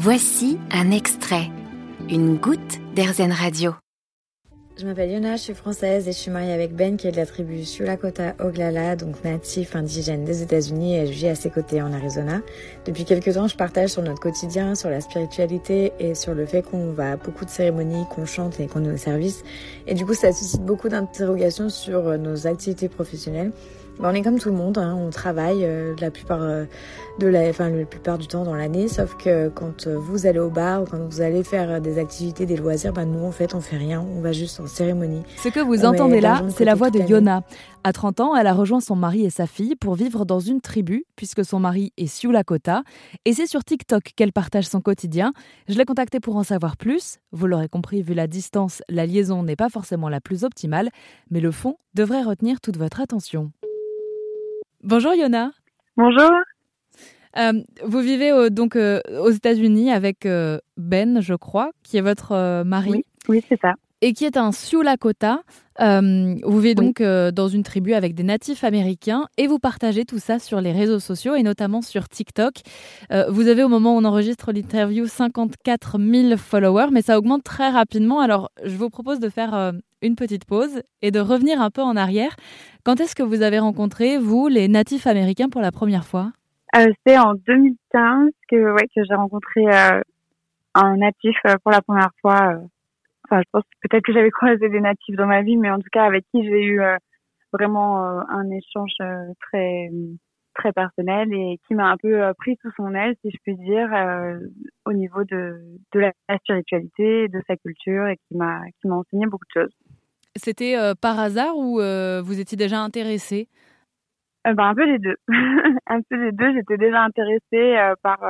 Voici un extrait, une goutte d'Airzen Radio. Je m'appelle Yona, je suis française et je suis mariée avec Ben qui est de la tribu Shulakota Oglala, donc natif indigène des États-Unis et je vis à ses côtés en Arizona. Depuis quelques temps, je partage sur notre quotidien, sur la spiritualité et sur le fait qu'on va à beaucoup de cérémonies, qu'on chante et qu'on est au service. Et du coup, ça suscite beaucoup d'interrogations sur nos activités professionnelles. Ben, on est comme tout le monde, hein, on travaille euh, la plupart euh, de la, enfin la plupart du temps dans l'année, sauf que quand euh, vous allez au bar ou quand vous allez faire des activités, des loisirs, ben nous en fait on fait rien, on va juste en cérémonie. Ce que vous entendez là, c'est la voix de Yona. À 30 ans, elle a rejoint son mari et sa fille pour vivre dans une tribu, puisque son mari est Sioux Lakota, et c'est sur TikTok qu'elle partage son quotidien. Je l'ai contactée pour en savoir plus. Vous l'aurez compris, vu la distance, la liaison n'est pas forcément la plus optimale, mais le fond devrait retenir toute votre attention. Bonjour Yona. Bonjour. Euh, vous vivez donc euh, aux États-Unis avec euh, Ben, je crois, qui est votre mari. Oui, c'est ça. Et qui est un Sioux Lakota. vous vivez donc dans une tribu avec des natifs américains et vous partagez tout ça sur les réseaux sociaux et notamment sur TikTok. vous avez au moment où on enregistre l'interview 54 000 followers, mais ça augmente très rapidement. Alors je vous propose de faire une petite pause et de revenir un peu en arrière. Quand est-ce que vous avez rencontré, vous, les natifs américains pour la première fois? Euh, C'est en 2015 que, j'ai rencontré euh, un natif euh, pour la première fois. Enfin, je pense peut-être que j'avais croisé des natifs dans ma vie, mais en tout cas avec qui j'ai eu vraiment un échange très très personnel et qui m'a un peu pris sous son aile, si je puis dire, au niveau de, de la spiritualité, de sa culture et qui m'a enseigné beaucoup de choses. C'était euh, par hasard ou euh, vous étiez déjà intéressée euh, ben, Un peu les deux. un peu les deux. J'étais déjà intéressée par,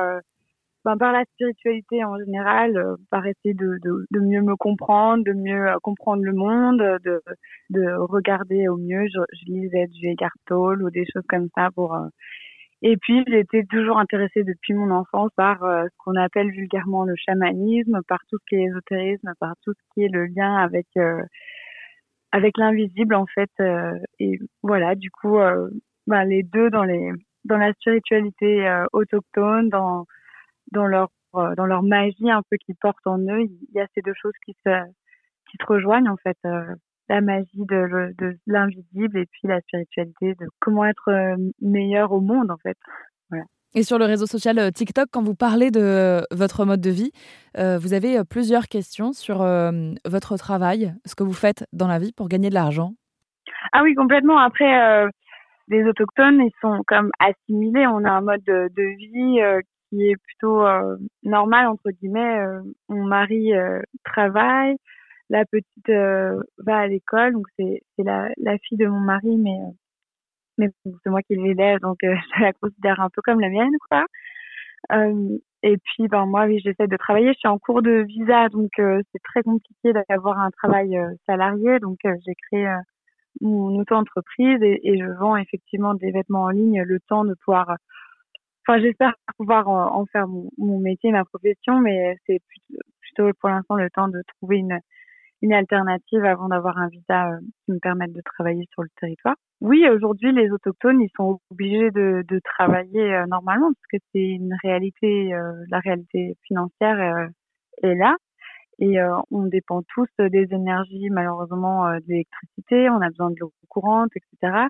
ben, par la spiritualité en général, par essayer de, de, mieux me comprendre, de mieux comprendre le monde, de, de regarder au mieux. Je, je lisais du Eckhart Tolle ou des choses comme ça pour... Et puis, j'étais toujours intéressée depuis mon enfance par ce qu'on appelle vulgairement le chamanisme, par tout ce qui est ésotérisme, par tout ce qui est le lien avec avec l'invisible en fait euh, et voilà du coup euh, ben, les deux dans les dans la spiritualité euh, autochtone dans dans leur dans leur magie un peu qu'ils portent en eux il y a ces deux choses qui se qui se rejoignent en fait la magie de, l'invisible et puis la spiritualité de comment être meilleur au monde en fait et sur le réseau social euh, TikTok, quand vous parlez de euh, votre mode de vie, euh, vous avez plusieurs questions sur votre travail, ce que vous faites dans la vie pour gagner de l'argent. Ah oui, complètement. Après, les autochtones, ils sont comme assimilés. On a un mode de, vie qui est plutôt normal, entre guillemets. mon mari travaille, la petite va à l'école, donc c'est la, la, fille de mon mari, mais mais c'est moi qui l'élève, donc euh, je la considère un peu comme la mienne, quoi. Euh, et puis, ben moi, oui, j'essaie de travailler. Je suis en cours de visa, donc euh, c'est très compliqué d'avoir un travail salarié. Donc, j'ai créé mon auto-entreprise et, je vends effectivement des vêtements en ligne le temps de pouvoir. Enfin, j'espère pouvoir en, faire mon, métier, ma profession, mais c'est plutôt pour l'instant le temps de trouver une une alternative avant d'avoir un visa qui me permette de travailler sur le territoire. Oui, aujourd'hui, les autochtones, ils sont obligés de, de travailler euh, normalement parce que c'est une réalité, euh, la réalité financière euh, est là. Et on dépend tous des énergies, malheureusement, d'électricité, on a besoin de l'eau courante, etc.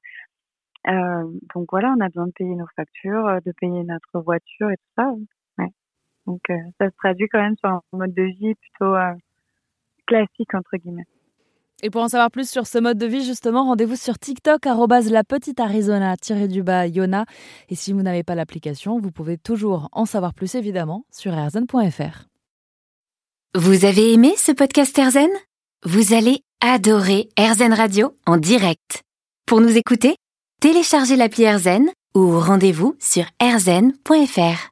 donc voilà, on a besoin de payer nos factures, de payer notre voiture et tout ça. Ouais. Donc ça se traduit quand même sur un mode de vie plutôt classique, entre guillemets. Et pour en savoir plus sur ce mode de vie, justement, rendez-vous sur TikTok, la petite Arizona, du bas Yona. Et si vous n'avez pas l'application, vous pouvez toujours en savoir plus, évidemment, sur erzen.fr. Vous avez aimé ce podcast Erzen Vous allez adorer Erzen Radio en direct. Pour nous écouter, téléchargez l'appli Erzen ou rendez-vous sur erzen.fr.